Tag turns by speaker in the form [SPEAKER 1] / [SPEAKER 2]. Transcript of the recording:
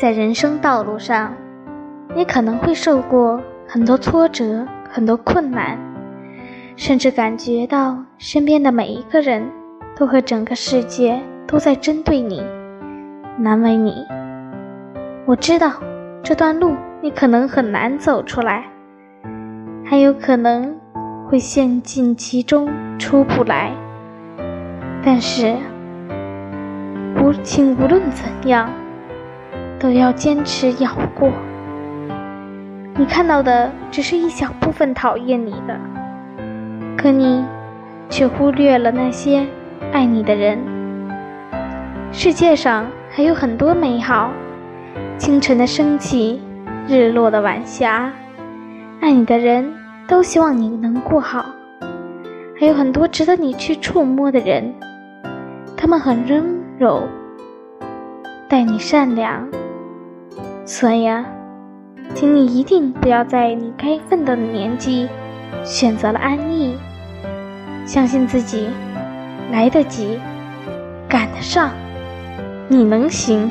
[SPEAKER 1] 在人生道路上，你可能会受过很多挫折、很多困难，甚至感觉到身边的每一个人都和整个世界都在针对你、难为你。我知道这段路你可能很难走出来，还有可能会陷进其中出不来。但是，无情无论怎样，都要坚持咬过。你看到的只是一小部分讨厌你的，可你却忽略了那些爱你的人。世界上还有很多美好，清晨的升起，日落的晚霞，爱你的人都希望你能过好。还有很多值得你去触摸的人。他们很温柔，待你善良，所以啊，请你一定不要在你该奋斗的年纪选择了安逸。相信自己，来得及，赶得上，你能行。